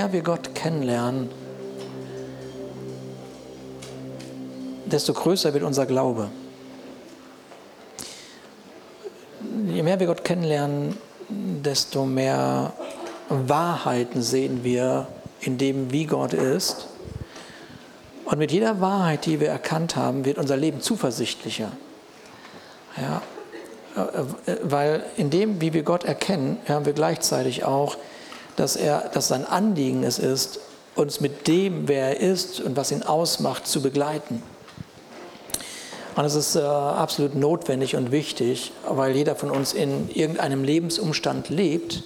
mehr wir Gott kennenlernen, desto größer wird unser Glaube. Je mehr wir Gott kennenlernen, desto mehr Wahrheiten sehen wir in dem, wie Gott ist. Und mit jeder Wahrheit, die wir erkannt haben, wird unser Leben zuversichtlicher. Ja, weil in dem, wie wir Gott erkennen, haben wir gleichzeitig auch, dass, er, dass sein Anliegen es ist, uns mit dem, wer er ist und was ihn ausmacht, zu begleiten. Und es ist äh, absolut notwendig und wichtig, weil jeder von uns in irgendeinem Lebensumstand lebt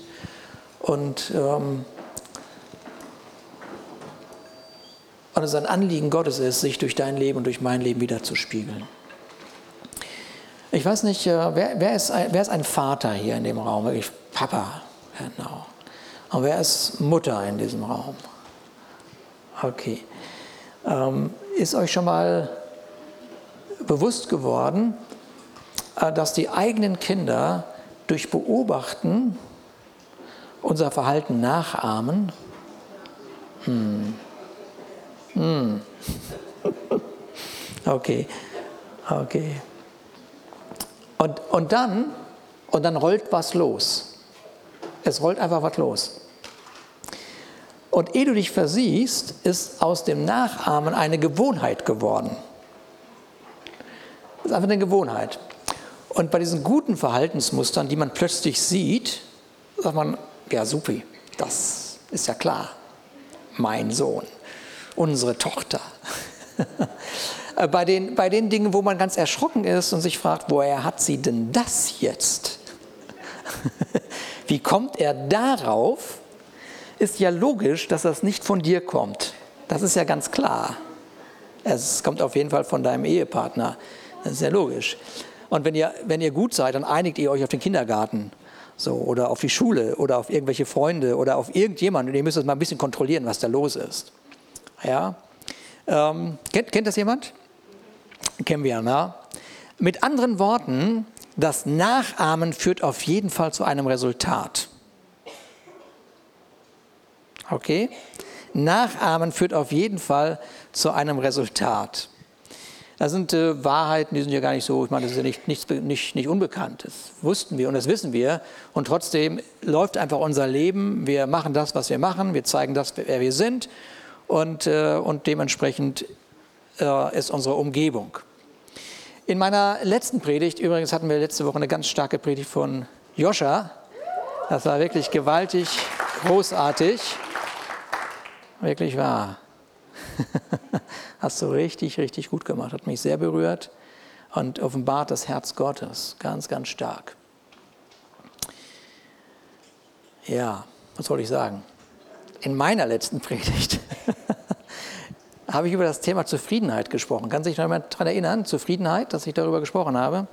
und, ähm, und es ein Anliegen Gottes ist, sich durch dein Leben und durch mein Leben wiederzuspiegeln. Ich weiß nicht, äh, wer, wer, ist ein, wer ist ein Vater hier in dem Raum? Ich, Papa, genau. Und wer ist Mutter in diesem Raum? Okay. Ähm, ist euch schon mal bewusst geworden, äh, dass die eigenen Kinder durch Beobachten unser Verhalten nachahmen? Hm. Hm. okay. Okay. Und, und, dann, und dann rollt was los. Es rollt einfach was los. Und ehe du dich versiehst, ist aus dem Nachahmen eine Gewohnheit geworden. Das ist einfach eine Gewohnheit. Und bei diesen guten Verhaltensmustern, die man plötzlich sieht, sagt man, ja supi, das ist ja klar, mein Sohn, unsere Tochter. Bei den, bei den Dingen, wo man ganz erschrocken ist und sich fragt, woher hat sie denn das jetzt? Wie kommt er darauf? Ist ja logisch, dass das nicht von dir kommt. Das ist ja ganz klar. Es kommt auf jeden Fall von deinem Ehepartner. Das ist ja logisch. Und wenn ihr, wenn ihr gut seid, dann einigt ihr euch auf den Kindergarten so, oder auf die Schule oder auf irgendwelche Freunde oder auf irgendjemanden. Und ihr müsst es mal ein bisschen kontrollieren, was da los ist. Ja? Ähm, kennt, kennt das jemand? kennen wir ja. Ne? Mit anderen Worten, das Nachahmen führt auf jeden Fall zu einem Resultat. Okay? Nachahmen führt auf jeden Fall zu einem Resultat. Das sind äh, Wahrheiten, die sind ja gar nicht so, ich meine, das ist ja nicht, nicht, nicht, nicht unbekannt. Das wussten wir und das wissen wir. Und trotzdem läuft einfach unser Leben. Wir machen das, was wir machen. Wir zeigen das, wer wir sind. Und, äh, und dementsprechend äh, ist unsere Umgebung. In meiner letzten Predigt, übrigens hatten wir letzte Woche eine ganz starke Predigt von Joscha. Das war wirklich gewaltig, großartig. Wirklich wahr. Hast du richtig, richtig gut gemacht. Hat mich sehr berührt und offenbart das Herz Gottes ganz, ganz stark. Ja, was soll ich sagen? In meiner letzten Predigt habe ich über das Thema Zufriedenheit gesprochen. Kann sich noch jemand daran erinnern? Zufriedenheit, dass ich darüber gesprochen habe?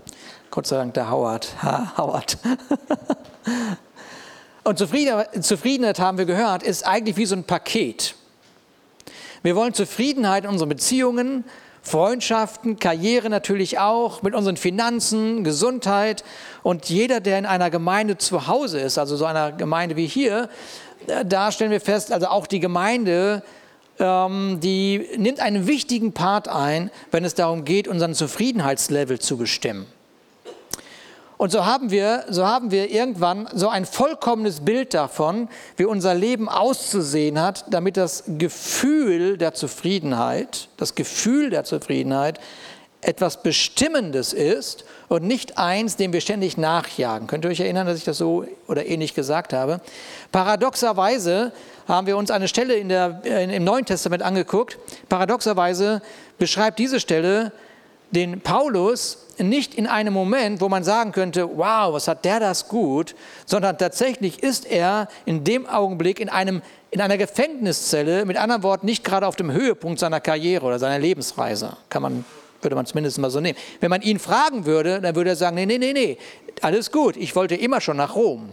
Gott sei Dank der Howard. Ha, Howard. Und Zufriedenheit, haben wir gehört, ist eigentlich wie so ein Paket. Wir wollen Zufriedenheit in unseren Beziehungen, Freundschaften, Karriere natürlich auch, mit unseren Finanzen, Gesundheit. Und jeder, der in einer Gemeinde zu Hause ist, also so einer Gemeinde wie hier, da stellen wir fest, also auch die Gemeinde ähm, die nimmt einen wichtigen Part ein, wenn es darum geht, unseren Zufriedenheitslevel zu bestimmen. Und so haben wir, so haben wir irgendwann so ein vollkommenes Bild davon, wie unser Leben auszusehen hat, damit das Gefühl der Zufriedenheit, das Gefühl der Zufriedenheit etwas Bestimmendes ist und nicht eins, dem wir ständig nachjagen. Könnt ihr euch erinnern, dass ich das so oder ähnlich gesagt habe? Paradoxerweise haben wir uns eine Stelle in der, äh, im Neuen Testament angeguckt. Paradoxerweise beschreibt diese Stelle den Paulus nicht in einem Moment, wo man sagen könnte, wow, was hat der das gut, sondern tatsächlich ist er in dem Augenblick in, einem, in einer Gefängniszelle, mit anderen Worten nicht gerade auf dem Höhepunkt seiner Karriere oder seiner Lebensreise, kann man, würde man zumindest mal so nehmen. Wenn man ihn fragen würde, dann würde er sagen, nee, nee, nee, nee, alles gut, ich wollte immer schon nach Rom.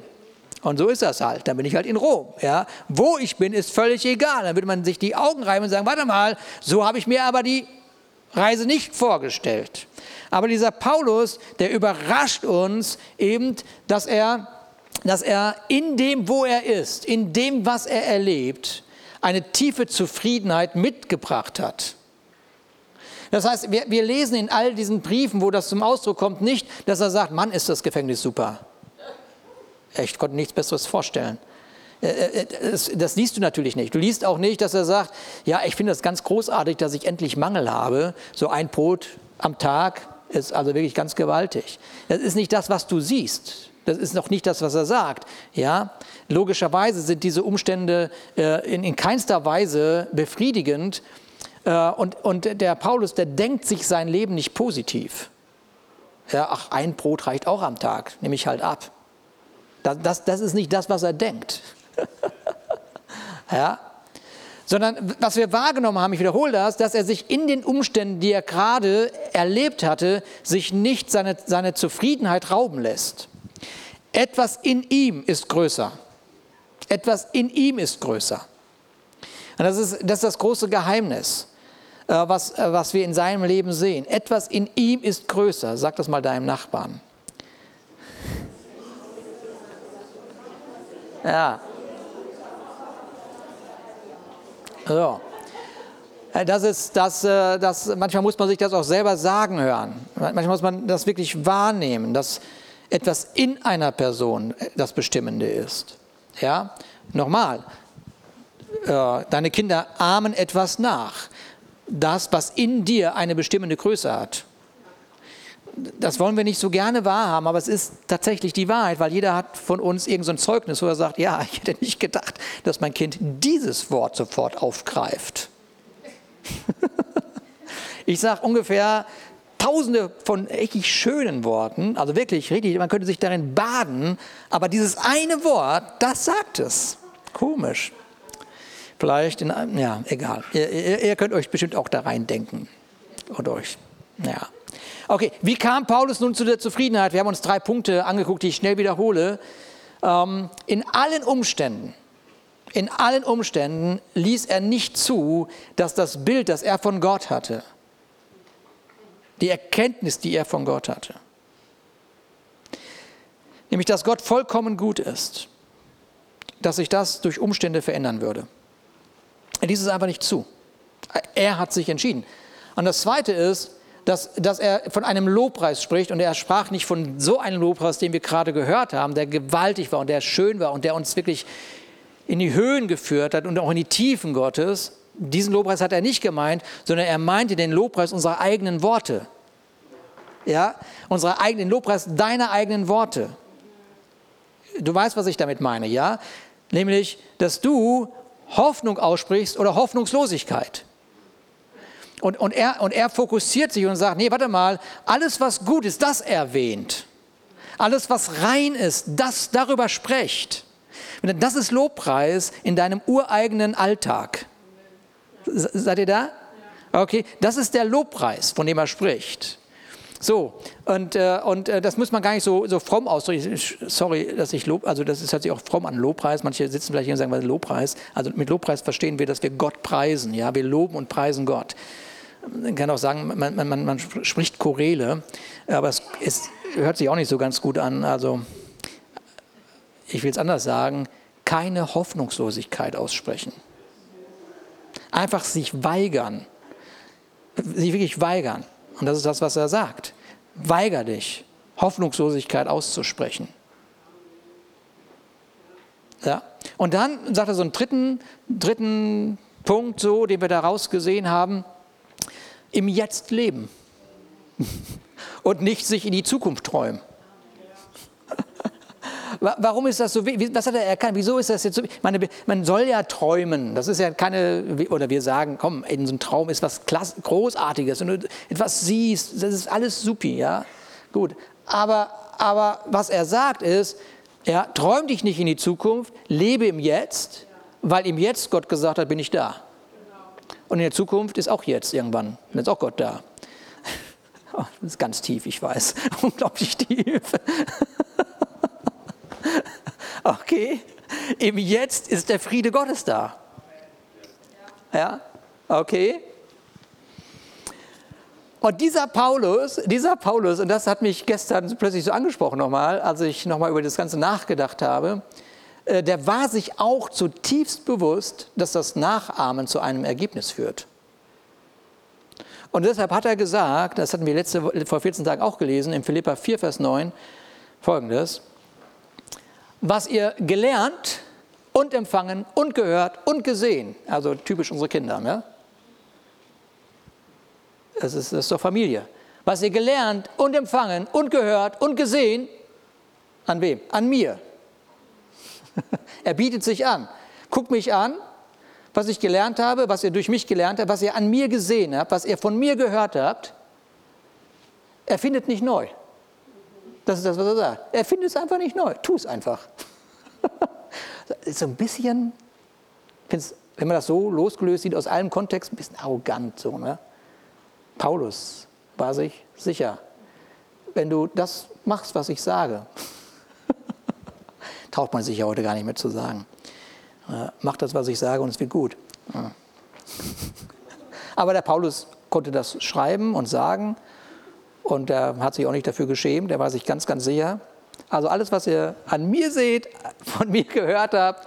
Und so ist das halt. Dann bin ich halt in Rom. Ja? Wo ich bin, ist völlig egal. Dann würde man sich die Augen reiben und sagen, warte mal, so habe ich mir aber die Reise nicht vorgestellt. Aber dieser Paulus, der überrascht uns eben, dass er, dass er in dem, wo er ist, in dem, was er erlebt, eine tiefe Zufriedenheit mitgebracht hat. Das heißt, wir, wir, lesen in all diesen Briefen, wo das zum Ausdruck kommt, nicht, dass er sagt, Mann, ist das Gefängnis super. Ich konnte nichts Besseres vorstellen. Äh, äh, das, das, liest du natürlich nicht. Du liest auch nicht, dass er sagt, ja, ich finde das ganz großartig, dass ich endlich Mangel habe. So ein Brot am Tag ist also wirklich ganz gewaltig. Das ist nicht das, was du siehst. Das ist noch nicht das, was er sagt. Ja, logischerweise sind diese Umstände äh, in, in keinster Weise befriedigend. Äh, und, und der Paulus, der denkt sich sein Leben nicht positiv. Ja, ach, ein Brot reicht auch am Tag, nehme ich halt ab. Das, das, das ist nicht das, was er denkt. Ja? Sondern was wir wahrgenommen haben, ich wiederhole das, dass er sich in den Umständen, die er gerade erlebt hatte, sich nicht seine, seine Zufriedenheit rauben lässt. Etwas in ihm ist größer. Etwas in ihm ist größer. Und das ist das, ist das große Geheimnis, äh, was, äh, was wir in seinem Leben sehen. Etwas in ihm ist größer. Sag das mal deinem Nachbarn. Ja. So. Äh, das ist das, äh, das, manchmal muss man sich das auch selber sagen hören. Manchmal muss man das wirklich wahrnehmen, dass etwas in einer Person das Bestimmende ist. Ja, nochmal, äh, deine Kinder ahmen etwas nach. Das, was in dir eine bestimmende Größe hat das wollen wir nicht so gerne wahrhaben, aber es ist tatsächlich die Wahrheit, weil jeder hat von uns irgendein so Zeugnis, wo er sagt, ja, ich hätte nicht gedacht, dass mein Kind dieses Wort sofort aufgreift. ich sage ungefähr tausende von echt schönen Worten, also wirklich richtig, man könnte sich darin baden, aber dieses eine Wort, das sagt es. Komisch. Vielleicht, in, ja, egal. Ihr, ihr, ihr könnt euch bestimmt auch da rein denken. Und euch, ja. Okay, wie kam Paulus nun zu der Zufriedenheit? Wir haben uns drei Punkte angeguckt, die ich schnell wiederhole. Ähm, in allen Umständen, in allen Umständen ließ er nicht zu, dass das Bild, das er von Gott hatte, die Erkenntnis, die er von Gott hatte, nämlich dass Gott vollkommen gut ist, dass sich das durch Umstände verändern würde. Er ließ es einfach nicht zu. Er hat sich entschieden. Und das Zweite ist, dass, dass er von einem Lobpreis spricht und er sprach nicht von so einem Lobpreis, den wir gerade gehört haben, der gewaltig war und der schön war und der uns wirklich in die Höhen geführt hat und auch in die Tiefen Gottes. Diesen Lobpreis hat er nicht gemeint, sondern er meinte den Lobpreis unserer eigenen Worte. Ja, unserer eigenen Lobpreis deiner eigenen Worte. Du weißt, was ich damit meine, ja? Nämlich, dass du Hoffnung aussprichst oder Hoffnungslosigkeit. Und, und, er, und er fokussiert sich und sagt, nee, warte mal, alles, was gut ist, das erwähnt. Alles, was rein ist, das darüber spricht. Das ist Lobpreis in deinem ureigenen Alltag. Seid ihr da? Okay, das ist der Lobpreis, von dem er spricht. So, und, äh, und äh, das muss man gar nicht so, so fromm ausdrücken. Sorry, dass ich Lob, also das ist, hört sich auch fromm an, Lobpreis. Manche sitzen vielleicht hier und sagen, was ist Lobpreis? Also mit Lobpreis verstehen wir, dass wir Gott preisen. Ja, wir loben und preisen Gott. Man kann auch sagen, man, man, man spricht Chorele, aber es, es, hört sich auch nicht so ganz gut an. Also, ich will es anders sagen, keine Hoffnungslosigkeit aussprechen. Einfach sich weigern. Sich wirklich weigern. Und das ist das, was er sagt. Weiger dich, Hoffnungslosigkeit auszusprechen. Ja. Und dann sagt er so einen dritten, dritten Punkt, so, den wir daraus gesehen haben im Jetzt leben und nicht sich in die Zukunft träumen. Warum ist das so? Was hat er erkannt? Wieso ist das jetzt so? Meine, man soll ja träumen. Das ist ja keine, oder wir sagen, komm, in so einem Traum ist was Klass Großartiges. Und du etwas siehst, das ist alles supi, ja? Gut. Aber, aber was er sagt ist, ja, träum dich nicht in die Zukunft, lebe im Jetzt, weil im Jetzt Gott gesagt hat, bin ich da. Und in der Zukunft ist auch jetzt irgendwann, dann ist auch Gott da. Oh, das ist ganz tief, ich weiß. Unglaublich tief. Okay, im Jetzt ist der Friede Gottes da. Ja, okay. Und dieser Paulus, dieser Paulus, und das hat mich gestern plötzlich so angesprochen nochmal, als ich nochmal über das Ganze nachgedacht habe, der war sich auch zutiefst bewusst, dass das Nachahmen zu einem Ergebnis führt. Und deshalb hat er gesagt, das hatten wir letzte, vor 14 Tagen auch gelesen, in Philippa 4, Vers 9, folgendes, was ihr gelernt und empfangen und gehört und gesehen, also typisch unsere Kinder, ja? das, ist, das ist doch Familie, was ihr gelernt und empfangen und gehört und gesehen, an wem? An mir. Er bietet sich an. Guckt mich an, was ich gelernt habe, was ihr durch mich gelernt habt, was ihr an mir gesehen habt, was ihr von mir gehört habt. Er findet nicht neu. Das ist das, was er sagt. Er findet es einfach nicht neu. Tu es einfach. so ein bisschen, wenn man das so losgelöst sieht, aus allem Kontext, ein bisschen arrogant. So, ne? Paulus war sich sicher, wenn du das machst, was ich sage, traut man sich ja heute gar nicht mehr zu sagen. Äh, mach das, was ich sage und es wird gut. Ja. Aber der Paulus konnte das schreiben und sagen und er hat sich auch nicht dafür geschämt, er war sich ganz, ganz sicher. Also alles, was ihr an mir seht, von mir gehört habt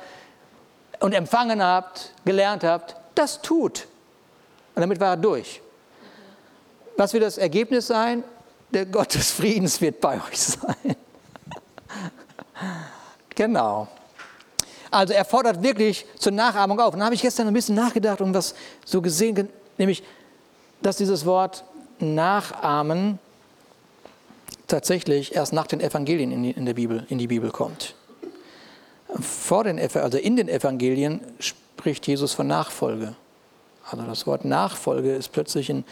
und empfangen habt, gelernt habt, das tut. Und damit war er durch. Was wird das Ergebnis sein? Der Gott des Friedens wird bei euch sein. Genau. Also er fordert wirklich zur Nachahmung auf. Und da habe ich gestern ein bisschen nachgedacht und was so gesehen, nämlich, dass dieses Wort Nachahmen tatsächlich erst nach den Evangelien in die, in der Bibel, in die Bibel kommt. Vor den, also in den Evangelien spricht Jesus von Nachfolge. Also das Wort Nachfolge ist plötzlich in,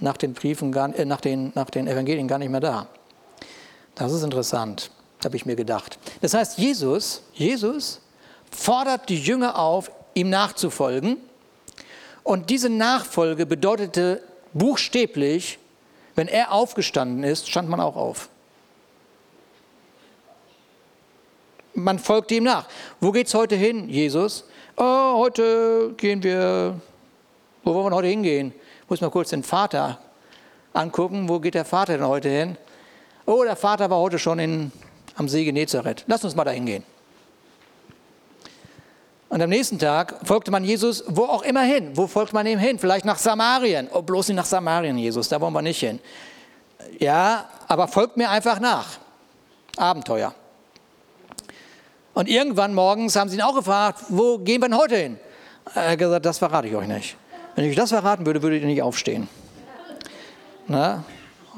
nach den Briefen, gar, äh, nach, den, nach den Evangelien gar nicht mehr da. Das ist interessant, habe ich mir gedacht. Das heißt, Jesus, Jesus fordert die Jünger auf, ihm nachzufolgen. Und diese Nachfolge bedeutete buchstäblich wenn er aufgestanden ist, stand man auch auf. Man folgte ihm nach. Wo geht es heute hin, Jesus? Oh, heute gehen wir, wo wollen wir heute hingehen? Ich muss mal kurz den Vater angucken. Wo geht der Vater denn heute hin? Oh, der Vater war heute schon in, am See Genezareth. Lass uns mal da hingehen. Und am nächsten Tag folgte man Jesus wo auch immer hin. Wo folgt man ihm hin? Vielleicht nach Samarien. Oh, bloß nicht nach Samarien, Jesus, da wollen wir nicht hin. Ja, aber folgt mir einfach nach. Abenteuer. Und irgendwann morgens haben sie ihn auch gefragt, wo gehen wir denn heute hin? Er hat gesagt, das verrate ich euch nicht. Wenn ich euch das verraten würde, würdet ihr nicht aufstehen. Na?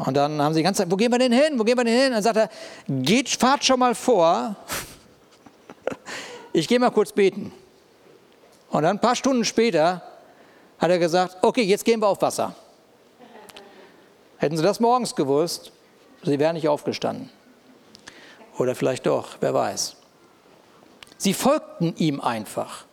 Und dann haben sie die ganze Zeit, wo gehen wir denn hin? Wo gehen wir denn hin? Und dann sagt er, geht, fahrt schon mal vor. Ich gehe mal kurz beten. Und dann ein paar Stunden später hat er gesagt, okay, jetzt gehen wir auf Wasser. Hätten sie das morgens gewusst, sie wären nicht aufgestanden. Oder vielleicht doch, wer weiß. Sie folgten ihm einfach.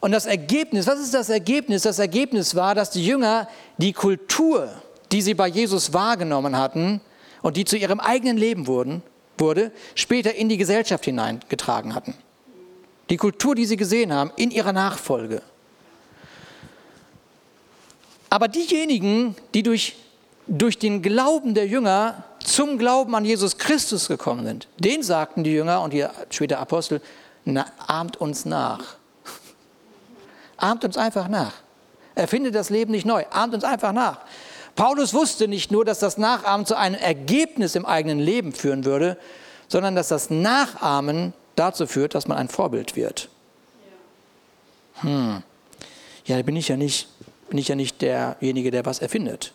Und das Ergebnis, was ist das Ergebnis? Das Ergebnis war, dass die Jünger die Kultur, die sie bei Jesus wahrgenommen hatten und die zu ihrem eigenen Leben wurden, wurde, später in die Gesellschaft hineingetragen hatten. Die Kultur, die sie gesehen haben, in ihrer Nachfolge. Aber diejenigen, die durch, durch den Glauben der Jünger zum Glauben an Jesus Christus gekommen sind, denen sagten die Jünger und die später Apostel, na, ahmt uns nach. Ahmt uns einfach nach. Erfindet das Leben nicht neu, ahmt uns einfach nach. Paulus wusste nicht nur, dass das Nachahmen zu einem Ergebnis im eigenen Leben führen würde, sondern dass das Nachahmen dazu führt, dass man ein Vorbild wird. Hm. Ja, da bin ich ja nicht, bin ich ja nicht derjenige, der was erfindet.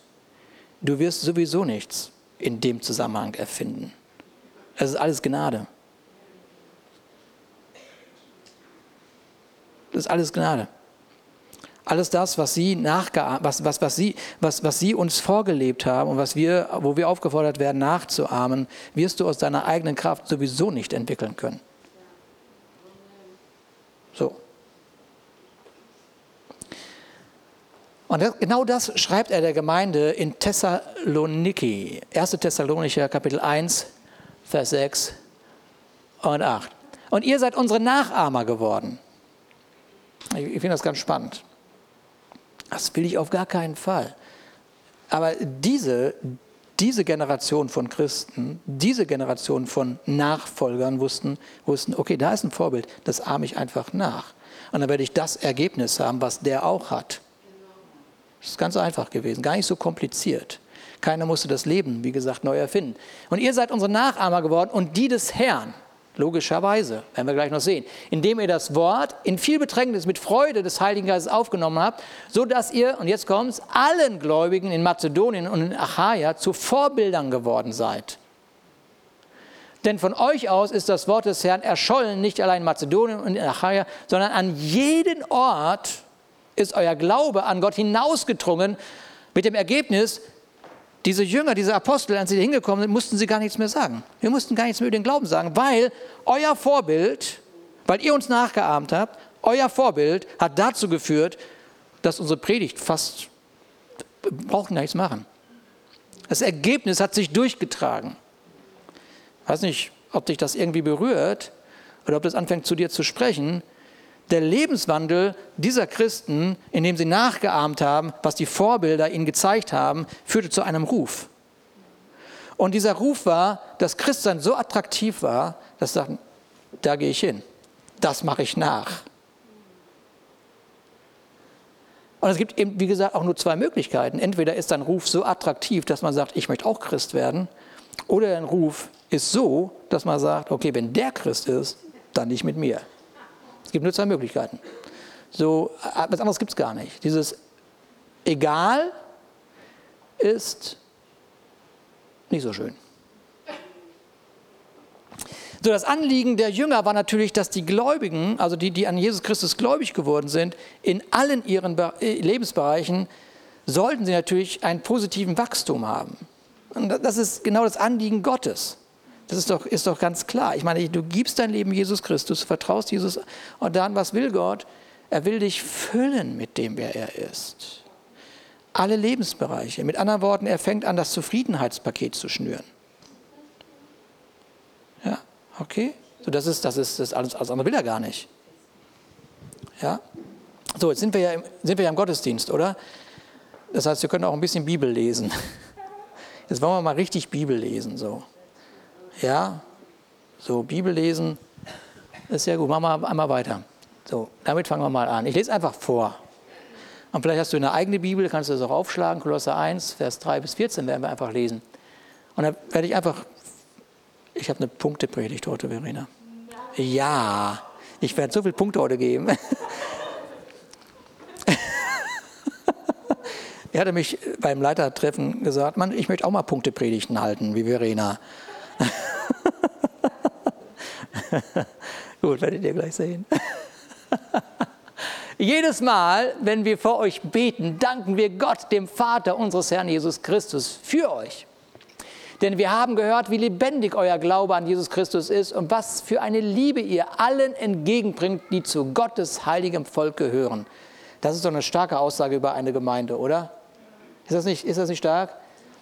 Du wirst sowieso nichts in dem Zusammenhang erfinden. Es ist alles Gnade. Das ist alles Gnade. Alles das, was sie, nachgeahmt, was, was, was, sie, was, was sie uns vorgelebt haben und was wir, wo wir aufgefordert werden, nachzuahmen, wirst du aus deiner eigenen Kraft sowieso nicht entwickeln können. So. Und das, genau das schreibt er der Gemeinde in Thessaloniki, 1. Thessalonicher Kapitel 1, Vers 6 und 8. Und ihr seid unsere Nachahmer geworden. Ich, ich finde das ganz spannend. Das will ich auf gar keinen Fall. Aber diese, diese Generation von Christen, diese Generation von Nachfolgern wussten, wussten, okay, da ist ein Vorbild, das ahme ich einfach nach. Und dann werde ich das Ergebnis haben, was der auch hat. Das ist ganz einfach gewesen, gar nicht so kompliziert. Keiner musste das Leben, wie gesagt, neu erfinden. Und ihr seid unsere Nachahmer geworden und die des Herrn. Logischerweise, werden wir gleich noch sehen. Indem ihr das Wort in viel Bedrängnis mit Freude des Heiligen Geistes aufgenommen habt, so dass ihr, und jetzt kommt's, allen Gläubigen in Mazedonien und in Achaia zu Vorbildern geworden seid. Denn von euch aus ist das Wort des Herrn erschollen, nicht allein in Mazedonien und in Achaia, sondern an jeden Ort ist euer Glaube an Gott hinausgedrungen, mit dem Ergebnis, diese Jünger, diese Apostel, als sie hingekommen sind, mussten sie gar nichts mehr sagen. Wir mussten gar nichts mehr über den Glauben sagen, weil euer Vorbild, weil ihr uns nachgeahmt habt, euer Vorbild hat dazu geführt, dass unsere Predigt fast, wir brauchen gar nichts machen. Das Ergebnis hat sich durchgetragen. Ich weiß nicht, ob dich das irgendwie berührt oder ob das anfängt zu dir zu sprechen der Lebenswandel dieser Christen, indem sie nachgeahmt haben, was die Vorbilder ihnen gezeigt haben, führte zu einem Ruf. Und dieser Ruf war, dass Christsein so attraktiv war, dass sie sagten, da gehe ich hin, das mache ich nach. Und es gibt eben, wie gesagt, auch nur zwei Möglichkeiten. Entweder ist ein Ruf so attraktiv, dass man sagt, ich möchte auch Christ werden, oder ein Ruf ist so, dass man sagt, okay, wenn der Christ ist, dann nicht mit mir. Es gibt nur zwei Möglichkeiten. So, äh, was anderes gibt es gar nicht. Dieses Egal ist nicht so schön. So, das Anliegen der Jünger war natürlich, dass die Gläubigen, also die, die an Jesus Christus gläubig geworden sind, in allen ihren äh, Lebensbereichen, sollten sie natürlich einen positiven Wachstum haben. Und das ist genau das Anliegen Gottes. Das ist doch, ist doch ganz klar. Ich meine, du gibst dein Leben Jesus Christus, vertraust Jesus und dann, was will Gott? Er will dich füllen mit dem, wer er ist. Alle Lebensbereiche. Mit anderen Worten, er fängt an, das Zufriedenheitspaket zu schnüren. Ja, okay? So, das ist, das ist, das alles, alles andere will er gar nicht. Ja? So, jetzt sind wir, ja im, sind wir ja im Gottesdienst, oder? Das heißt, wir können auch ein bisschen Bibel lesen. Jetzt wollen wir mal richtig Bibel lesen, so. Ja, so Bibel lesen ist sehr gut. Machen wir einmal weiter. So, damit fangen wir mal an. Ich lese einfach vor. Und vielleicht hast du eine eigene Bibel, kannst du das auch aufschlagen. Kolosser 1, Vers 3 bis 14 werden wir einfach lesen. Und dann werde ich einfach, ich habe eine Punktepredigt heute, Verena. Ja, ich werde so viele Punkte heute geben. er hatte mich beim Leitertreffen gesagt, Mann, ich möchte auch mal Punktepredigten halten, wie Verena. Gut, werdet ihr gleich sehen. Jedes Mal, wenn wir vor euch beten, danken wir Gott, dem Vater unseres Herrn Jesus Christus, für euch. Denn wir haben gehört, wie lebendig euer Glaube an Jesus Christus ist und was für eine Liebe ihr allen entgegenbringt, die zu Gottes heiligem Volk gehören. Das ist doch eine starke Aussage über eine Gemeinde, oder? Ist das nicht, ist das nicht stark?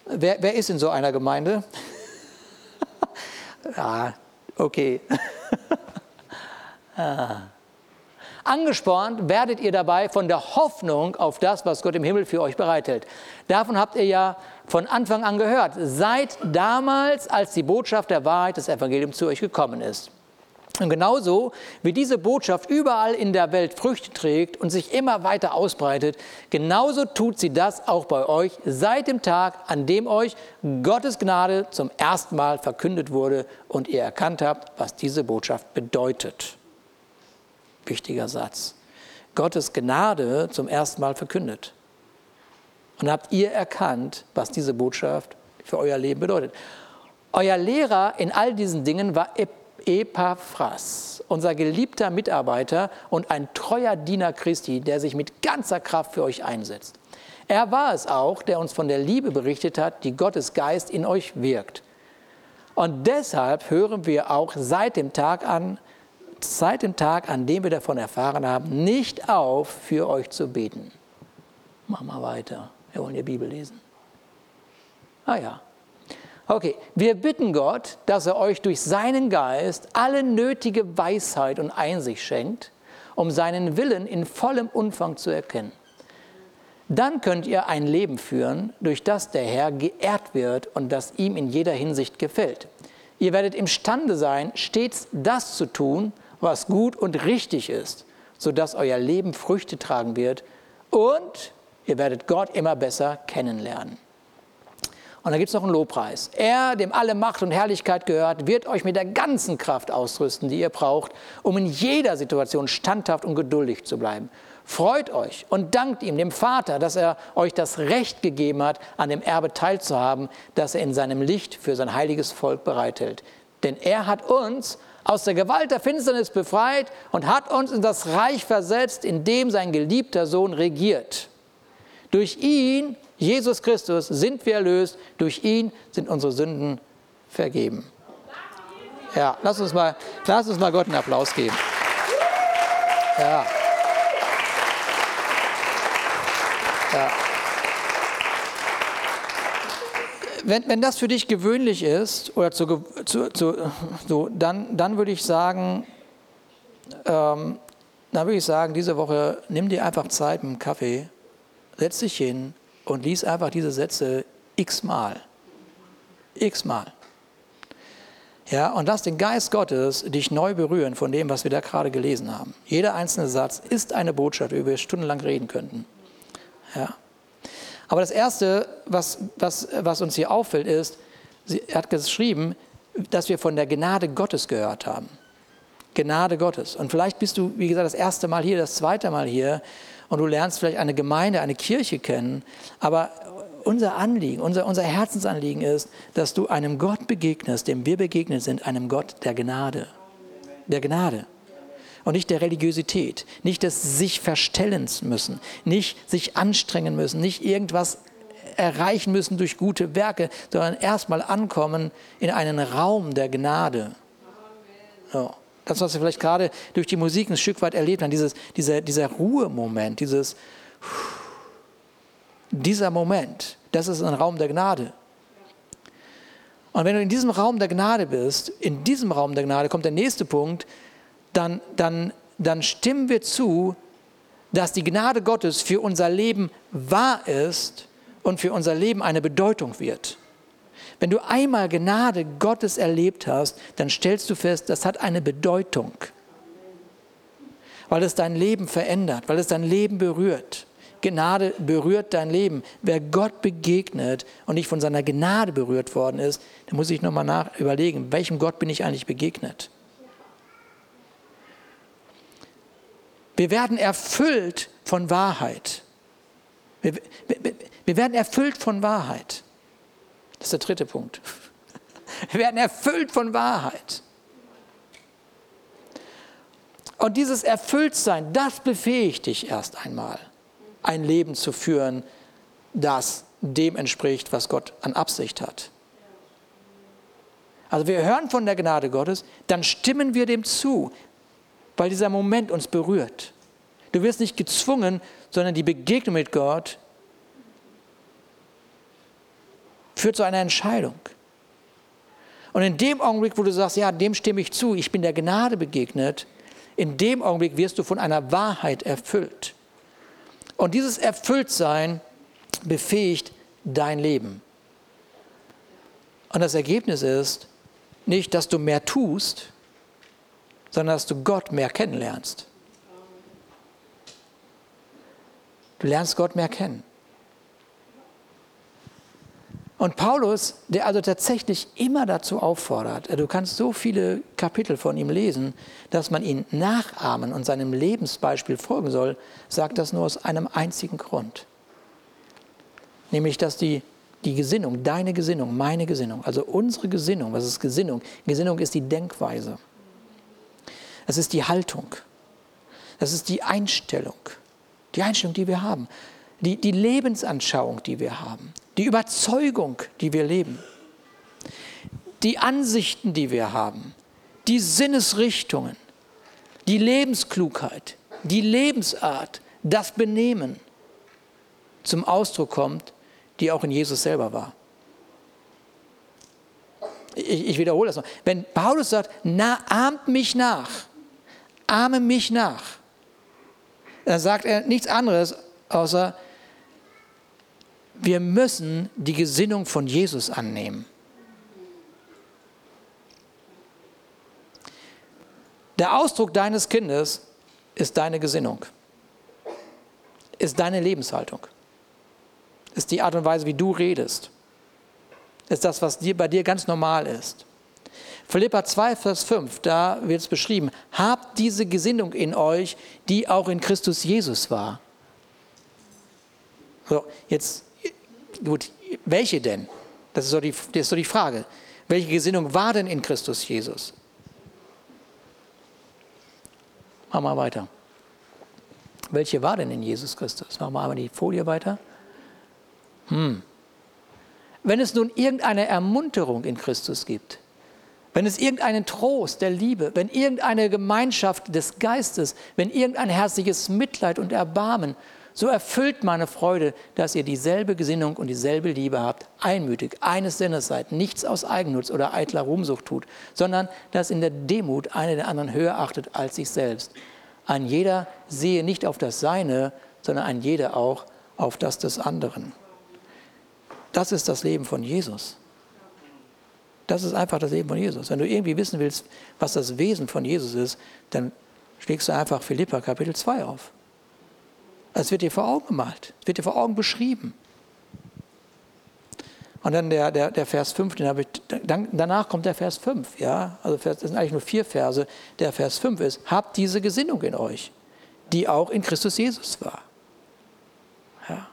Wer, wer ist in so einer Gemeinde? ja, okay. ah. Angespornt werdet ihr dabei von der Hoffnung auf das, was Gott im Himmel für euch bereithält. Davon habt ihr ja von Anfang an gehört, seit damals, als die Botschaft der Wahrheit des Evangeliums zu euch gekommen ist. Und genauso wie diese Botschaft überall in der Welt Früchte trägt und sich immer weiter ausbreitet, genauso tut sie das auch bei euch seit dem Tag, an dem euch Gottes Gnade zum ersten Mal verkündet wurde und ihr erkannt habt, was diese Botschaft bedeutet. Wichtiger Satz. Gottes Gnade zum ersten Mal verkündet. Und habt ihr erkannt, was diese Botschaft für euer Leben bedeutet. Euer Lehrer in all diesen Dingen war Epaphras, unser geliebter Mitarbeiter und ein treuer Diener Christi, der sich mit ganzer Kraft für euch einsetzt. Er war es auch, der uns von der Liebe berichtet hat, die Gottes Geist in euch wirkt. Und deshalb hören wir auch seit dem Tag an, seit dem Tag, an dem wir davon erfahren haben, nicht auf, für euch zu beten. Machen wir weiter. Wir wollen ja Bibel lesen. Ah ja, Okay, wir bitten Gott, dass er euch durch seinen Geist alle nötige Weisheit und Einsicht schenkt, um seinen Willen in vollem Umfang zu erkennen. Dann könnt ihr ein Leben führen, durch das der Herr geehrt wird und das ihm in jeder Hinsicht gefällt. Ihr werdet imstande sein, stets das zu tun, was gut und richtig ist, sodass euer Leben Früchte tragen wird und ihr werdet Gott immer besser kennenlernen. Und da gibt es noch einen Lobpreis. Er, dem alle Macht und Herrlichkeit gehört, wird euch mit der ganzen Kraft ausrüsten, die ihr braucht, um in jeder Situation standhaft und geduldig zu bleiben. Freut euch und dankt ihm, dem Vater, dass er euch das Recht gegeben hat, an dem Erbe teilzuhaben, das er in seinem Licht für sein heiliges Volk bereithält. Denn er hat uns aus der Gewalt der Finsternis befreit und hat uns in das Reich versetzt, in dem sein geliebter Sohn regiert. Durch ihn Jesus Christus sind wir erlöst, durch ihn sind unsere Sünden vergeben. Ja, lass uns mal, lass uns mal Gott einen Applaus geben. Ja. Ja. Wenn, wenn das für dich gewöhnlich ist, oder zu, zu, zu, so, dann, dann würde ich sagen, ähm, dann würde ich sagen, diese Woche nimm dir einfach Zeit mit dem Kaffee, setz dich hin und lies einfach diese Sätze x-mal. X-mal. Ja, und lass den Geist Gottes dich neu berühren von dem, was wir da gerade gelesen haben. Jeder einzelne Satz ist eine Botschaft, über die wir stundenlang reden könnten. Ja. Aber das Erste, was, was, was uns hier auffällt, ist, sie hat geschrieben, dass wir von der Gnade Gottes gehört haben. Gnade Gottes. Und vielleicht bist du, wie gesagt, das erste Mal hier, das zweite Mal hier und du lernst vielleicht eine Gemeinde, eine Kirche kennen. Aber unser Anliegen, unser, unser Herzensanliegen ist, dass du einem Gott begegnest, dem wir begegnet sind, einem Gott der Gnade. Der Gnade. Und nicht der Religiosität, nicht des sich verstellen müssen, nicht sich anstrengen müssen, nicht irgendwas erreichen müssen durch gute Werke, sondern erstmal ankommen in einen Raum der Gnade. So. Das, was wir vielleicht gerade durch die Musik ein Stück weit erlebt haben, dieses, dieser, dieser Ruhemoment, dieses, dieser Moment, das ist ein Raum der Gnade. Und wenn du in diesem Raum der Gnade bist, in diesem Raum der Gnade kommt der nächste Punkt, dann, dann, dann stimmen wir zu, dass die Gnade Gottes für unser Leben wahr ist und für unser Leben eine Bedeutung wird. Wenn du einmal Gnade Gottes erlebt hast, dann stellst du fest, das hat eine Bedeutung, weil es dein Leben verändert, weil es dein Leben berührt. Gnade berührt dein Leben. Wer Gott begegnet und nicht von seiner Gnade berührt worden ist, der muss sich nochmal nach überlegen, welchem Gott bin ich eigentlich begegnet? Wir werden erfüllt von Wahrheit. Wir, wir, wir werden erfüllt von Wahrheit. Das ist der dritte Punkt. Wir werden erfüllt von Wahrheit. Und dieses Erfülltsein, das befähigt dich erst einmal, ein Leben zu führen, das dem entspricht, was Gott an Absicht hat. Also wir hören von der Gnade Gottes, dann stimmen wir dem zu, weil dieser Moment uns berührt. Du wirst nicht gezwungen, sondern die Begegnung mit Gott führt zu einer Entscheidung. Und in dem Augenblick, wo du sagst, ja, dem stimme ich zu, ich bin der Gnade begegnet, in dem Augenblick wirst du von einer Wahrheit erfüllt. Und dieses Erfülltsein befähigt dein Leben. Und das Ergebnis ist nicht, dass du mehr tust, sondern dass du Gott mehr kennenlernst. Du lernst Gott mehr kennen. Und Paulus, der also tatsächlich immer dazu auffordert, du kannst so viele Kapitel von ihm lesen, dass man ihn nachahmen und seinem Lebensbeispiel folgen soll, sagt das nur aus einem einzigen Grund. Nämlich, dass die, die Gesinnung, deine Gesinnung, meine Gesinnung, also unsere Gesinnung, was ist Gesinnung? Gesinnung ist die Denkweise. Es ist die Haltung. Das ist die Einstellung. Die Einstellung, die wir haben. Die, die Lebensanschauung, die wir haben die Überzeugung, die wir leben, die Ansichten, die wir haben, die Sinnesrichtungen, die Lebensklugheit, die Lebensart, das Benehmen zum Ausdruck kommt, die auch in Jesus selber war. Ich, ich wiederhole das noch. Wenn Paulus sagt, na, ahmt mich nach, ahme mich nach, dann sagt er nichts anderes, außer Wir müssen die Gesinnung von Jesus annehmen. Der Ausdruck deines Kindes ist deine Gesinnung, ist deine Lebenshaltung, ist die Art und Weise, wie du redest, ist das, was dir, bei dir ganz normal ist. Philippa 2, Vers 5, da wird es beschrieben, habt diese Gesinnung in euch, die auch in Christus Jesus war. So, jetzt, gut, welche denn? Das ist, so die, ist so die Frage. Welche Gesinnung war denn in Christus Jesus? Machen wir weiter. Welche war denn in Jesus Christus? Machen wir einmal die Folie weiter. Hm. Wenn es nun irgendeine Ermunterung in Christus gibt, wenn es irgendeinen Trost der Liebe, wenn irgendeine Gemeinschaft des Geistes, wenn irgendein herzliches Mitleid und Erbarmen, so erfüllt meine Freude, dass ihr dieselbe Gesinnung und dieselbe Liebe habt, einmütig, eines Sinnes seid, nichts aus Eigennutz oder eitler Ruhmsucht tut, sondern dass in der Demut einer den anderen höher achtet als sich selbst. Ein jeder sehe nicht auf das Seine, sondern ein jeder auch auf das des anderen. Das ist das Leben von Jesus. Das ist einfach das Leben von Jesus. Wenn du irgendwie wissen willst, was das Wesen von Jesus ist, dann schlägst du einfach Philippa Kapitel 2 auf. Es wird dir vor Augen gemalt, es wird dir vor Augen beschrieben. Und dann der, der, der Vers 5, den habe ich, dann, danach kommt der Vers 5, ja, also das sind eigentlich nur vier Verse. Der Vers 5 ist, habt diese Gesinnung in euch, die auch in Christus Jesus war. Ja.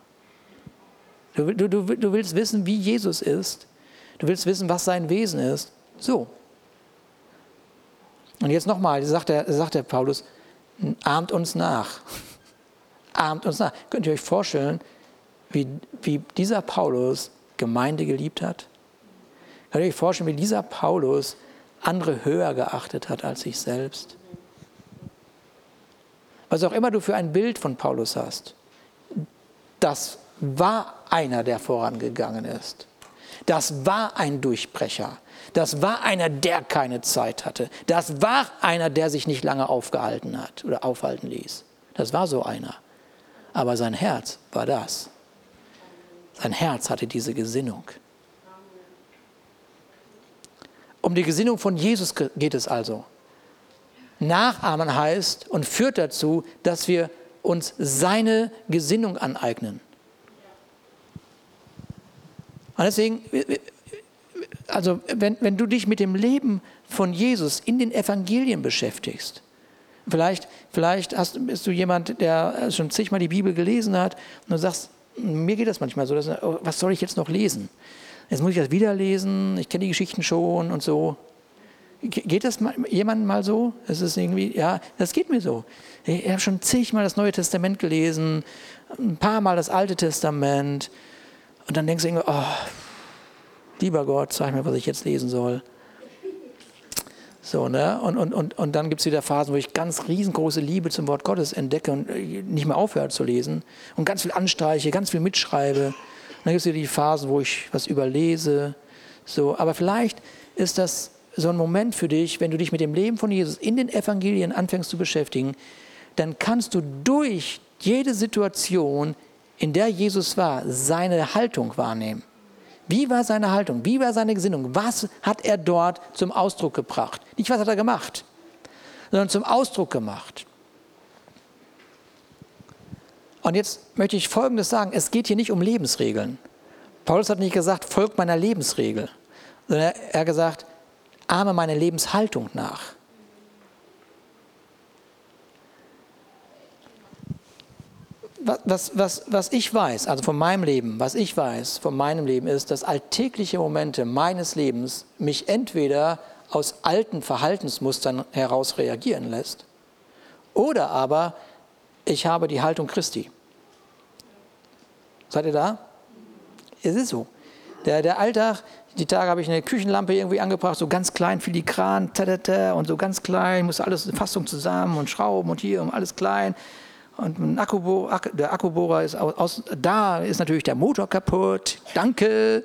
Du, du, du, du willst wissen, wie Jesus ist, du willst wissen, was sein Wesen ist, so. Und jetzt nochmal, sagt der, sagt der Paulus, ahmt uns nach ahmt uns nach. Könnt ihr euch vorstellen, wie, wie dieser Paulus Gemeinde geliebt hat? Könnt ihr euch vorstellen, wie dieser Paulus andere höher geachtet hat als sich selbst? Was auch immer du für ein Bild von Paulus hast, das war einer, der vorangegangen ist. Das war ein Durchbrecher. Das war einer, der keine Zeit hatte. Das war einer, der sich nicht lange aufgehalten hat oder aufhalten ließ. Das war so einer. Aber sein Herz war das. Sein Herz hatte diese Gesinnung. Um die Gesinnung von Jesus geht es also. Nachahmen heißt und führt dazu, dass wir uns seine Gesinnung aneignen. Und deswegen, also wenn, wenn du dich mit dem Leben von Jesus in den Evangelien beschäftigst, Vielleicht, vielleicht hast, bist du jemand, der schon zigmal die Bibel gelesen hat und du sagst, mir geht das manchmal so, dass, oh, was soll ich jetzt noch lesen? Jetzt muss ich das wieder lesen, ich kenne die Geschichten schon und so. Geht das jemandem mal so? Es ist irgendwie, ja, das geht mir so. Ich habe schon zigmal das Neue Testament gelesen, ein paar Mal das Alte Testament. Und dann denkst du irgendwie, oh, lieber Gott, sag mir, was ich jetzt lesen soll. So, ne? Und, und, und, und dann gibt es wieder Phasen, wo ich ganz riesengroße Liebe zum Wort Gottes entdecke und äh, nicht mehr aufhöre zu lesen und ganz viel anstreiche, ganz viel mitschreibe. Und dann gibt es wieder die Phasen, wo ich was überlese. So, aber vielleicht ist das so ein Moment für dich, wenn du dich mit dem Leben von Jesus in den Evangelien anfängst zu beschäftigen, dann kannst du durch jede Situation, in der Jesus war, seine Haltung wahrnehmen. Wie war seine Haltung? Wie war seine Gesinnung? Was hat er dort zum Ausdruck gebracht? Nicht, was hat er gemacht, sondern zum Ausdruck gemacht. Und jetzt möchte ich Folgendes sagen. Es geht hier nicht um Lebensregeln. Paulus hat nicht gesagt, folgt meiner Lebensregel, sondern er hat gesagt, ahme meine Lebenshaltung nach. Was, was, was ich weiß, also von meinem Leben, was ich weiß von meinem Leben ist, dass alltägliche Momente meines Lebens mich entweder aus alten Verhaltensmustern heraus reagieren lässt oder aber ich habe die Haltung Christi. Seid ihr da? Es ist so. Der, der Alltag, die Tage habe ich eine Küchenlampe irgendwie angebracht, so ganz klein, filigran, und so ganz klein, muss alles in Fassung zusammen und Schrauben und hier und alles klein. Und Akkubohrer, der Akkubohrer ist aus, da ist natürlich der Motor kaputt. Danke.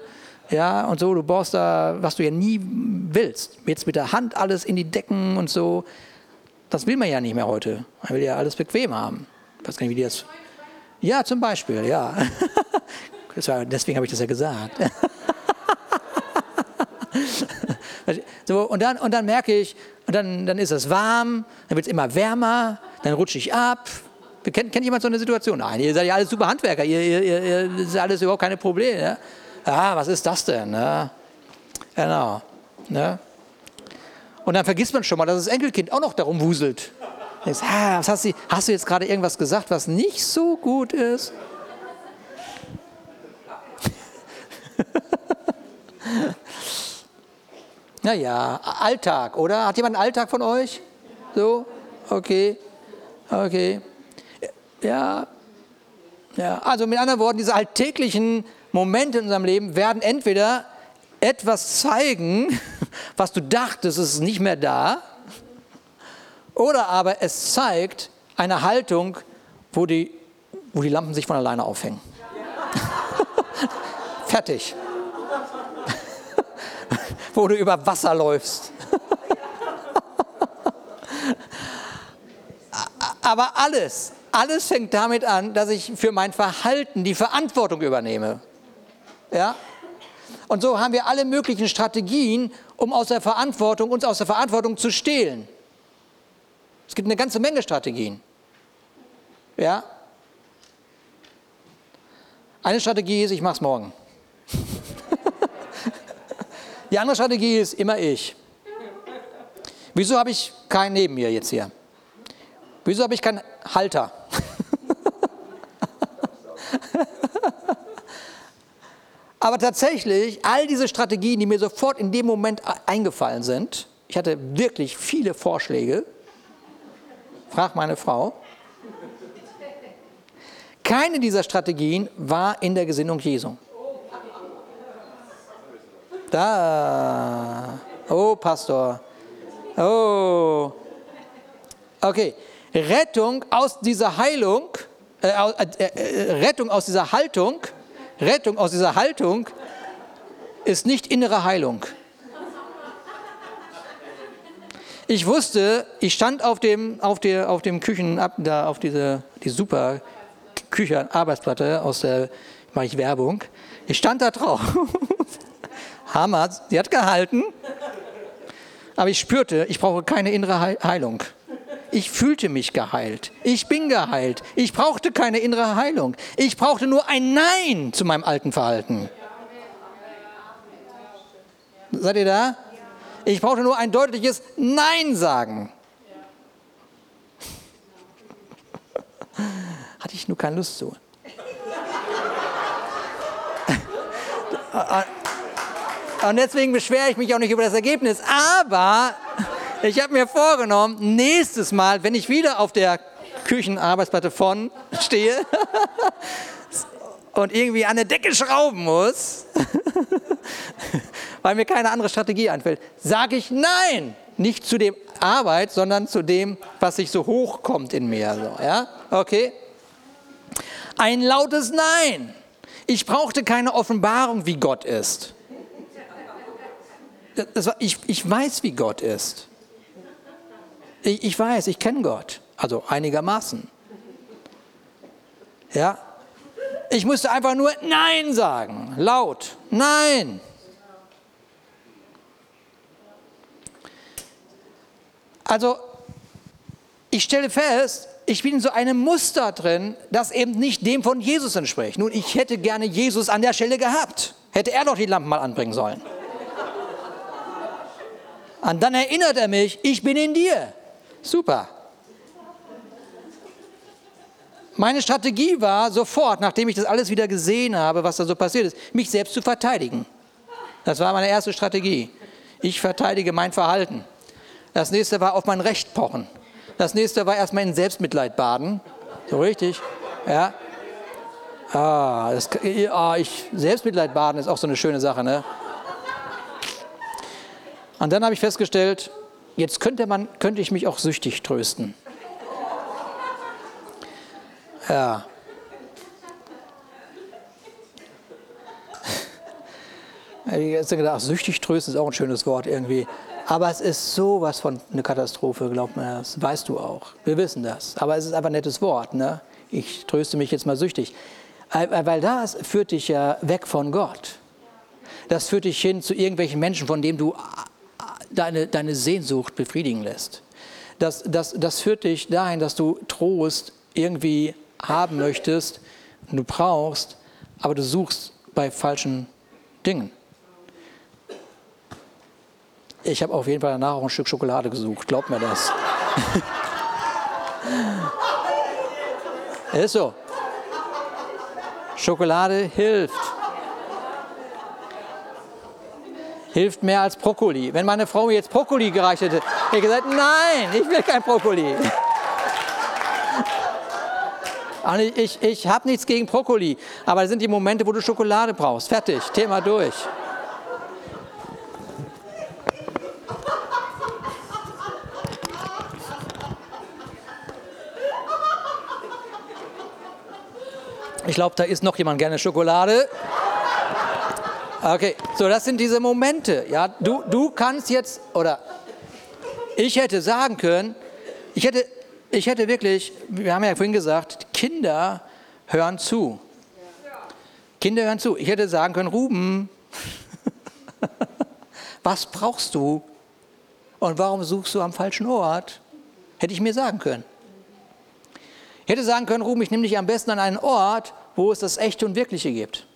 Ja, und so, du brauchst da, was du ja nie willst. Jetzt mit der Hand alles in die Decken und so. Das will man ja nicht mehr heute. Man will ja alles bequem haben. Ich weiß gar nicht, wie die das. Ja, zum Beispiel, ja. deswegen habe ich das ja gesagt. so, und, dann, und dann merke ich, und dann, dann ist es warm, dann wird es immer wärmer, dann rutsche ich ab. Kennt, kennt jemand so eine Situation? Nein, ihr seid ja alles super Handwerker, ihr, ihr, ihr, ihr ist alles überhaupt keine Probleme. Ja? Ah, was ist das denn? Ne? Genau. Ne? Und dann vergisst man schon mal, dass das Enkelkind auch noch darum wuselt. Denkst, ah, hast, du, hast du jetzt gerade irgendwas gesagt, was nicht so gut ist? naja, Alltag, oder? Hat jemand einen Alltag von euch? So? Okay. Okay. Ja. Ja. Also mit anderen Worten, diese alltäglichen Momente in unserem Leben werden entweder etwas zeigen, was du dachtest, ist nicht mehr da, oder aber es zeigt eine Haltung, wo die, wo die Lampen sich von alleine aufhängen. Fertig. wo du über Wasser läufst. aber alles, alles fängt damit an, dass ich für mein Verhalten die Verantwortung übernehme. Ja? Und so haben wir alle möglichen Strategien, um aus der Verantwortung, uns aus der Verantwortung zu stehlen. Es gibt eine ganze Menge Strategien. Ja? Eine Strategie ist, ich mache es morgen. Die andere Strategie ist immer ich. Wieso habe ich keinen neben mir jetzt hier? Wieso habe ich keinen Halter? Aber tatsächlich, all diese Strategien, die mir sofort in dem Moment eingefallen sind, ich hatte wirklich viele Vorschläge, frag meine Frau, keine dieser Strategien war in der Gesinnung Jesu. Da, oh Pastor, oh, okay, Rettung aus dieser Heilung, äh, äh, äh, Rettung aus dieser Haltung Rettung aus dieser Haltung ist nicht innere Heilung. Ich wusste, ich stand auf dem, auf der, auf dem Küchen, da auf diese die super Küche, Arbeitsplatte aus der, mache ich Werbung. Ich stand da drauf. Hammer, sie hat gehalten. Aber ich spürte, ich brauche keine innere Heilung. Ich fühlte mich geheilt. Ich bin geheilt. Ich brauchte keine innere Heilung. Ich brauchte nur ein Nein zu meinem alten Verhalten. Seid ihr da? Ich brauchte nur ein deutliches Nein sagen. Hatte ich nur keine Lust zu. Und deswegen beschwere ich mich auch nicht über das Ergebnis. Aber ich habe mir vorgenommen, nächstes Mal, wenn ich wieder auf der Küchenarbeitsplatte von stehe und irgendwie an der Decke schrauben muss, weil mir keine andere Strategie einfällt, sage ich Nein. Nicht zu dem Arbeit, sondern zu dem, was sich so hochkommt in mir. So, ja? Okay? Ein lautes Nein. Ich brauchte keine Offenbarung, wie Gott ist. War, ich, ich weiß, wie Gott ist. Ich, ich weiß, ich kenne Gott, also einigermaßen. Ja, ich musste einfach nur Nein sagen, laut, Nein. Also, ich stelle fest, ich bin in so einem Muster drin, das eben nicht dem von Jesus entspricht. Nun, ich hätte gerne Jesus an der Stelle gehabt. Hätte er doch die Lampen mal anbringen sollen. Und dann erinnert er mich, ich bin in dir. Super. Meine Strategie war sofort, nachdem ich das alles wieder gesehen habe, was da so passiert ist, mich selbst zu verteidigen. Das war meine erste Strategie. Ich verteidige mein Verhalten. Das nächste war auf mein Recht pochen. Das nächste war erstmal in Selbstmitleid baden. So richtig. Ja. Ah, das, ah, ich, Selbstmitleid baden ist auch so eine schöne Sache. Ne? Und dann habe ich festgestellt, Jetzt könnte, man, könnte ich mich auch süchtig trösten. Ja. Ich jetzt gedacht, süchtig trösten ist auch ein schönes Wort irgendwie. Aber es ist sowas von eine Katastrophe, glaubt mir das. Weißt du auch. Wir wissen das. Aber es ist einfach ein nettes Wort. Ne? Ich tröste mich jetzt mal süchtig. Weil das führt dich ja weg von Gott. Das führt dich hin zu irgendwelchen Menschen, von denen du deine, deine Sehnsucht befriedigen lässt. Das, das, das führt dich dahin, dass du Trost irgendwie haben möchtest, du brauchst, aber du suchst bei falschen Dingen. Ich habe auf jeden Fall danach auch ein Stück Schokolade gesucht, glaubt mir das. Ist so. Schokolade hilft. Hilft mehr als Brokkoli. Wenn meine Frau mir jetzt Brokkoli gereicht hätte, hätte ich gesagt, nein, ich will kein Brokkoli. Ich, ich, ich habe nichts gegen Brokkoli, aber das sind die Momente, wo du Schokolade brauchst. Fertig, Thema durch. Ich glaube, da isst noch jemand gerne Schokolade. Okay, so das sind diese Momente. Ja, du, du kannst jetzt, oder ich hätte sagen können, ich hätte, ich hätte wirklich, wir haben ja vorhin gesagt, Kinder hören zu. Kinder hören zu. Ich hätte sagen können, Ruben, was brauchst du? Und warum suchst du am falschen Ort? Hätte ich mir sagen können. Ich hätte sagen können, Ruben, ich nehme dich am besten an einen Ort, wo es das Echte und Wirkliche gibt.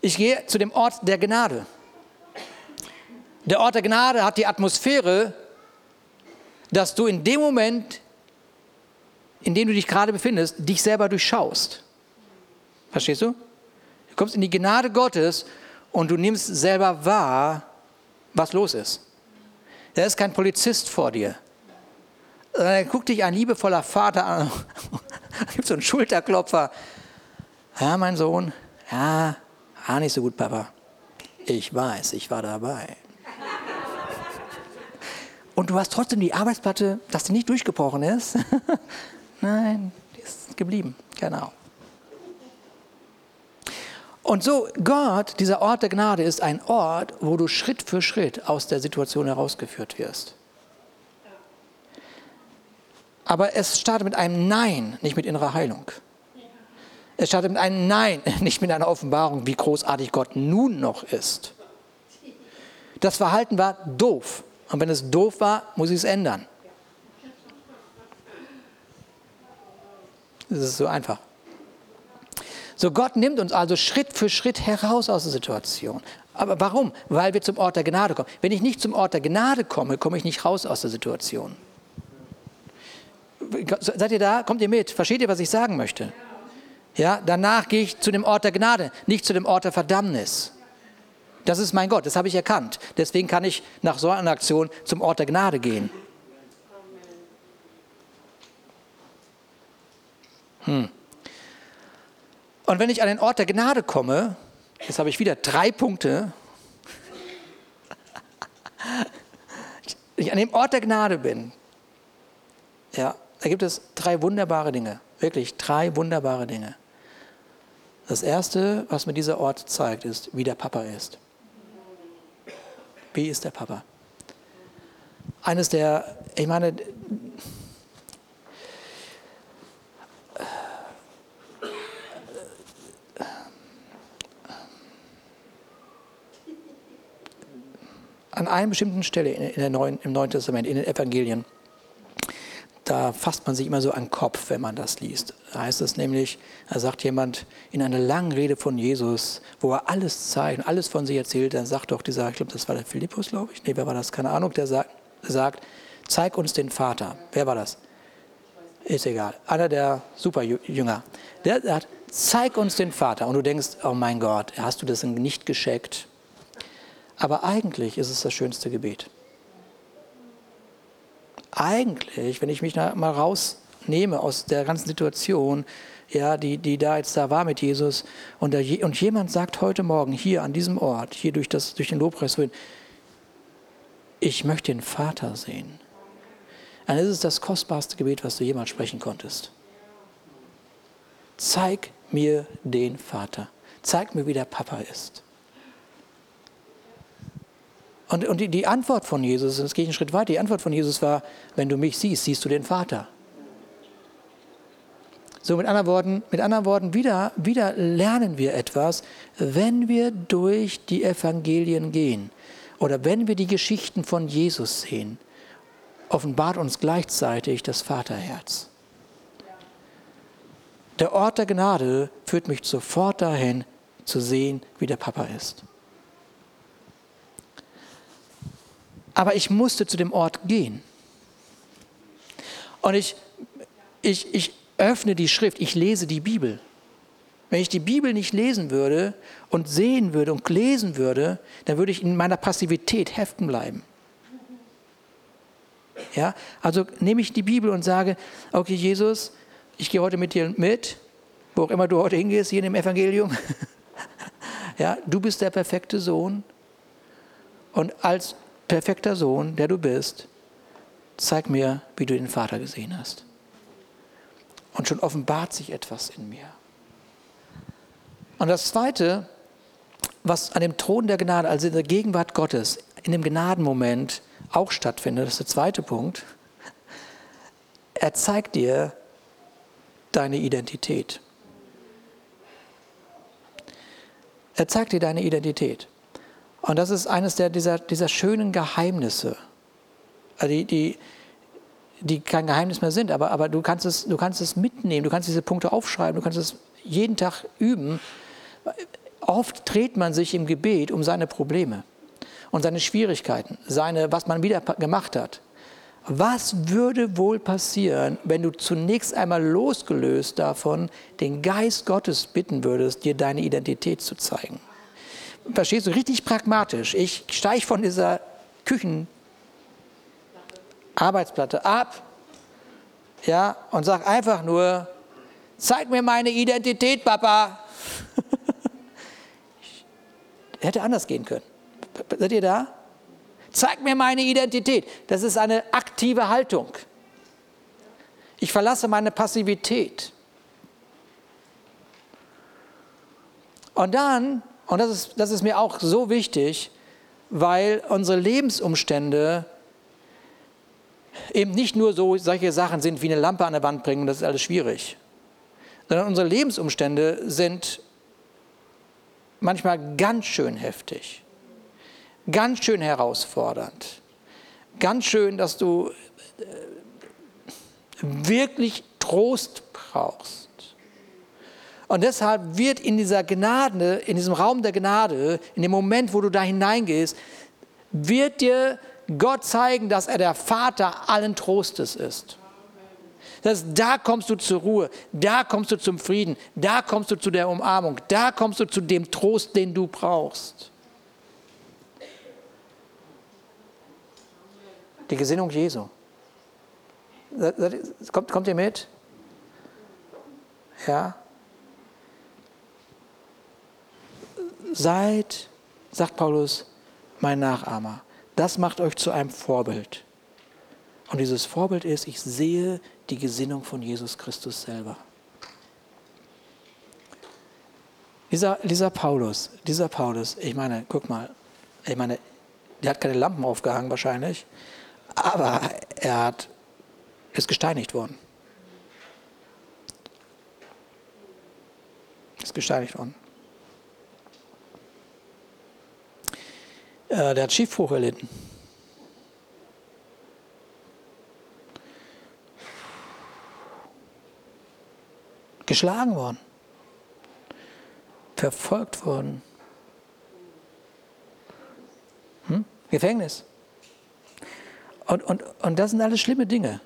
Ich gehe zu dem Ort der Gnade. Der Ort der Gnade hat die Atmosphäre, dass du in dem Moment, in dem du dich gerade befindest, dich selber durchschaust. Verstehst du? Du kommst in die Gnade Gottes und du nimmst selber wahr, was los ist. Da ist kein Polizist vor dir. Da guckt dich ein liebevoller Vater an gibt so einen Schulterklopfer. Ja, mein Sohn, ja, ah, nicht so gut, Papa. Ich weiß, ich war dabei. Und du hast trotzdem die Arbeitsplatte, dass die nicht durchgebrochen ist. Nein, die ist geblieben. Genau. Und so, Gott, dieser Ort der Gnade, ist ein Ort, wo du Schritt für Schritt aus der Situation herausgeführt wirst. Aber es startet mit einem Nein, nicht mit innerer Heilung. Es startet mit einem Nein, nicht mit einer Offenbarung, wie großartig Gott nun noch ist. Das Verhalten war doof. Und wenn es doof war, muss ich es ändern. Das ist so einfach. So, Gott nimmt uns also Schritt für Schritt heraus aus der Situation. Aber warum? Weil wir zum Ort der Gnade kommen. Wenn ich nicht zum Ort der Gnade komme, komme ich nicht raus aus der Situation. Seid ihr da? Kommt ihr mit? Versteht ihr, was ich sagen möchte? Ja, danach gehe ich zu dem Ort der Gnade, nicht zu dem Ort der Verdammnis. Das ist mein Gott, das habe ich erkannt. Deswegen kann ich nach so einer Aktion zum Ort der Gnade gehen. Hm. Und wenn ich an den Ort der Gnade komme, jetzt habe ich wieder drei Punkte. Wenn ich an dem Ort der Gnade bin, ja, da gibt es drei wunderbare Dinge, wirklich drei wunderbare Dinge. Das erste, was mir dieser Ort zeigt, ist, wie der Papa ist. Wie ist der Papa? Eines der, ich meine, an einer bestimmten Stelle in der Neuen, im Neuen Testament, in den Evangelien, da fasst man sich immer so an den Kopf, wenn man das liest. Da heißt es nämlich, da sagt jemand in einer langen Rede von Jesus, wo er alles zeigt und alles von sich erzählt, dann sagt doch dieser, ich glaube, das war der Philippus, glaube ich, nee, wer war das, keine Ahnung, der sagt, sagt, zeig uns den Vater. Wer war das? Ist egal. Einer der Superjünger. Der sagt, zeig uns den Vater. Und du denkst, oh mein Gott, hast du das nicht gescheckt? Aber eigentlich ist es das schönste Gebet eigentlich, wenn ich mich mal rausnehme aus der ganzen Situation, ja, die, die da jetzt da war mit Jesus, und, da, und jemand sagt heute Morgen hier an diesem Ort, hier durch, das, durch den Lobpreis, ich möchte den Vater sehen, dann ist es das kostbarste Gebet, was du jemals sprechen konntest. Zeig mir den Vater. Zeig mir, wie der Papa ist. Und, und die, die, Antwort von Jesus, das gehe ich einen Schritt weiter, die Antwort von Jesus war, wenn du mich siehst, siehst du den Vater. So mit anderen Worten, mit anderen Worten wieder, wieder lernen wir etwas, wenn wir durch die Evangelien gehen oder wenn wir die Geschichten von Jesus sehen, offenbart uns gleichzeitig das Vaterherz. Der Ort der Gnade führt mich sofort dahin, zu sehen, wie der Papa ist. Aber ich musste zu dem Ort gehen. Und ich, ich, ich öffne die Schrift, ich lese die Bibel. Wenn ich die Bibel nicht lesen würde und sehen würde und lesen würde, dann würde ich in meiner Passivität heften bleiben. Ja, also nehme ich die Bibel und sage, okay Jesus, ich gehe heute mit dir mit, wo auch immer du heute hingehst, hier in dem Evangelium. ja, du bist der perfekte Sohn und als perfekter Sohn, der du bist, zeig mir, wie du den Vater gesehen hast. Und schon offenbart sich etwas in mir. Und das Zweite, was an dem Thron der Gnade, also in der Gegenwart Gottes, in dem Gnadenmoment auch stattfindet, das ist der zweite Punkt, er zeigt dir deine Identität. Er zeigt dir deine Identität. Und das ist eines der, dieser, dieser schönen Geheimnisse, also die, die, die kein Geheimnis mehr sind, aber, aber du, kannst es, du kannst es mitnehmen, du kannst diese Punkte aufschreiben, du kannst es jeden Tag üben. Oft dreht man sich im Gebet um seine Probleme und seine Schwierigkeiten, seine, was man wieder gemacht hat. Was würde wohl passieren, wenn du zunächst einmal losgelöst davon den Geist Gottes bitten würdest, dir deine Identität zu zeigen? Verstehst du, richtig pragmatisch. Ich steige von dieser Küchenarbeitsplatte ab ja, und sage einfach nur, zeig mir meine Identität, Papa. Hätte anders gehen können. Seid ihr da? Zeig mir meine Identität. Das ist eine aktive Haltung. Ich verlasse meine Passivität. Und dann, und das ist, das ist mir auch so wichtig, weil unsere Lebensumstände eben nicht nur so solche Sachen sind wie eine Lampe an der Wand bringen, das ist alles schwierig, sondern unsere Lebensumstände sind manchmal ganz schön heftig ganz schön herausfordernd. Ganz schön, dass du äh, wirklich Trost brauchst. Und deshalb wird in dieser Gnade, in diesem Raum der Gnade, in dem Moment, wo du da hineingehst, wird dir Gott zeigen, dass er der Vater allen Trostes ist. Das da kommst du zur Ruhe, da kommst du zum Frieden, da kommst du zu der Umarmung, da kommst du zu dem Trost, den du brauchst. Die Gesinnung Jesu. Kommt, kommt ihr mit? Ja. Seid, sagt Paulus, mein Nachahmer. Das macht euch zu einem Vorbild. Und dieses Vorbild ist, ich sehe die Gesinnung von Jesus Christus selber. Dieser, dieser Paulus, dieser Paulus, ich meine, guck mal, ich meine, der hat keine Lampen aufgehangen wahrscheinlich, aber er hat, ist gesteinigt worden. Ist gesteinigt worden. Äh, der hat Schiffbruch erlitten. Geschlagen worden. Verfolgt worden. Hm? Gefängnis. Und, und, und das sind alles schlimme Dinge.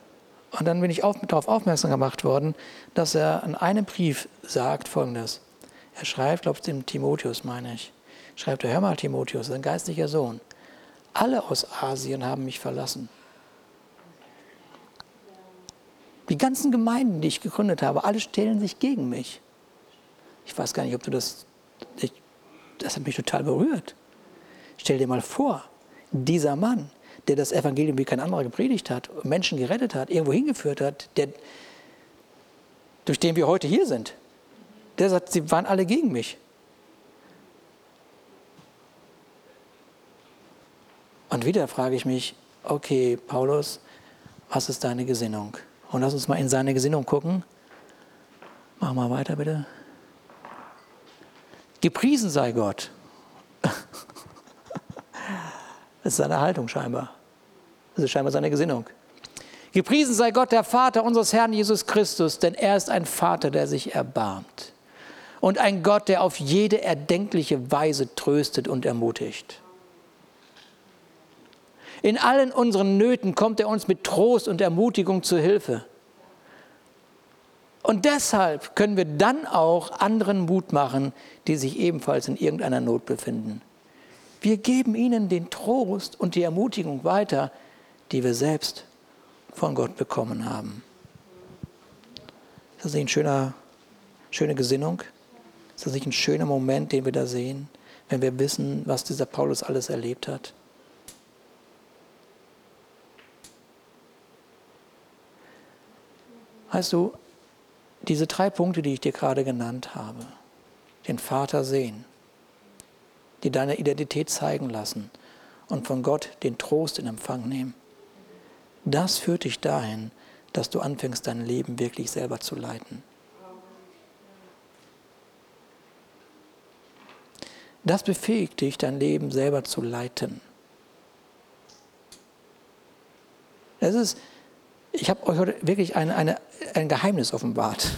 Und dann bin ich auf, darauf aufmerksam gemacht worden, dass er in einem Brief sagt folgendes. Er schreibt, glaube ich, dem Timotheus, meine ich, schreibt er, hör mal Timotheus, ein geistlicher Sohn, alle aus Asien haben mich verlassen. Die ganzen Gemeinden, die ich gegründet habe, alle stellen sich gegen mich. Ich weiß gar nicht, ob du das, ich, das hat mich total berührt. Stell dir mal vor, dieser Mann, der das Evangelium wie kein anderer gepredigt hat, Menschen gerettet hat, irgendwo hingeführt hat, der, durch den wir heute hier sind, der sagt, sie waren alle gegen mich. Und wieder frage ich mich, okay, Paulus, was ist deine Gesinnung? Und lass uns mal in seine Gesinnung gucken. Mach mal weiter bitte. Gepriesen sei Gott. Das ist seine Haltung scheinbar. Das ist scheinbar seine Gesinnung. Gepriesen sei Gott, der Vater unseres Herrn Jesus Christus, denn er ist ein Vater, der sich erbarmt. Und ein Gott, der auf jede erdenkliche Weise tröstet und ermutigt. In allen unseren Nöten kommt er uns mit Trost und Ermutigung zu Hilfe. Und deshalb können wir dann auch anderen Mut machen, die sich ebenfalls in irgendeiner Not befinden. Wir geben ihnen den Trost und die Ermutigung weiter, die wir selbst von Gott bekommen haben. Ist das nicht eine schöne, Gesinnung? Ist das nicht ein schöner Moment, den wir da sehen, wenn wir wissen, was dieser Paulus alles erlebt hat? Weißt du, diese drei Punkte, die ich dir gerade genannt habe, den Vater sehen, die deine Identität zeigen lassen und von Gott den Trost in Empfang nehmen, das führt dich dahin, dass du anfängst, dein Leben wirklich selber zu leiten. Das befähigt dich, dein Leben selber zu leiten. Es ist, ich habe euch heute wirklich eine, eine, ein Geheimnis offenbart.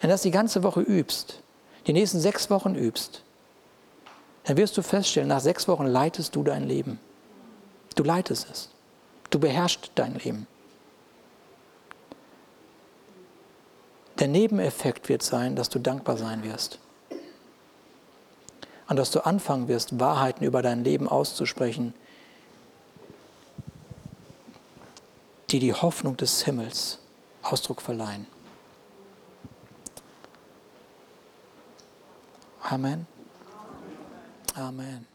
Wenn du das die ganze Woche übst, die nächsten sechs Wochen übst, dann wirst du feststellen, nach sechs Wochen leitest du dein Leben. Du leitest es. Du beherrschst dein Leben. Der Nebeneffekt wird sein, dass du dankbar sein wirst. Und dass du anfangen wirst, Wahrheiten über dein Leben auszusprechen, die die Hoffnung des Himmels Ausdruck verleihen. Amen. Amen.